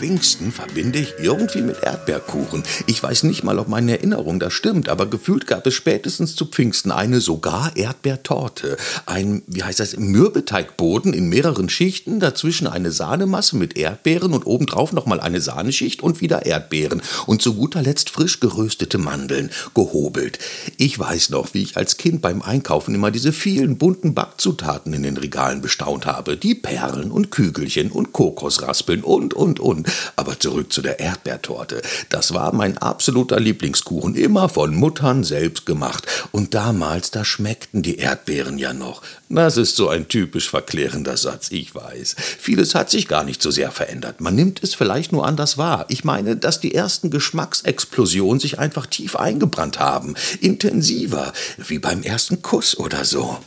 Pfingsten verbinde ich irgendwie mit Erdbeerkuchen. Ich weiß nicht mal, ob meine Erinnerung da stimmt, aber gefühlt gab es spätestens zu Pfingsten eine sogar Erdbeertorte. Ein, wie heißt das, Mürbeteigboden in mehreren Schichten, dazwischen eine Sahnemasse mit Erdbeeren und obendrauf nochmal eine Sahneschicht und wieder Erdbeeren. Und zu guter Letzt frisch geröstete Mandeln, gehobelt. Ich weiß noch, wie ich als Kind beim Einkaufen immer diese vielen bunten Backzutaten in den Regalen bestaunt habe. Die Perlen und Kügelchen und Kokosraspeln und, und, und. Aber zurück zu der Erdbeertorte. Das war mein absoluter Lieblingskuchen, immer von Muttern selbst gemacht. Und damals, da schmeckten die Erdbeeren ja noch. Das ist so ein typisch verklärender Satz, ich weiß. Vieles hat sich gar nicht so sehr verändert. Man nimmt es vielleicht nur anders wahr. Ich meine, dass die ersten Geschmacksexplosionen sich einfach tief eingebrannt haben. Intensiver, wie beim ersten Kuss oder so.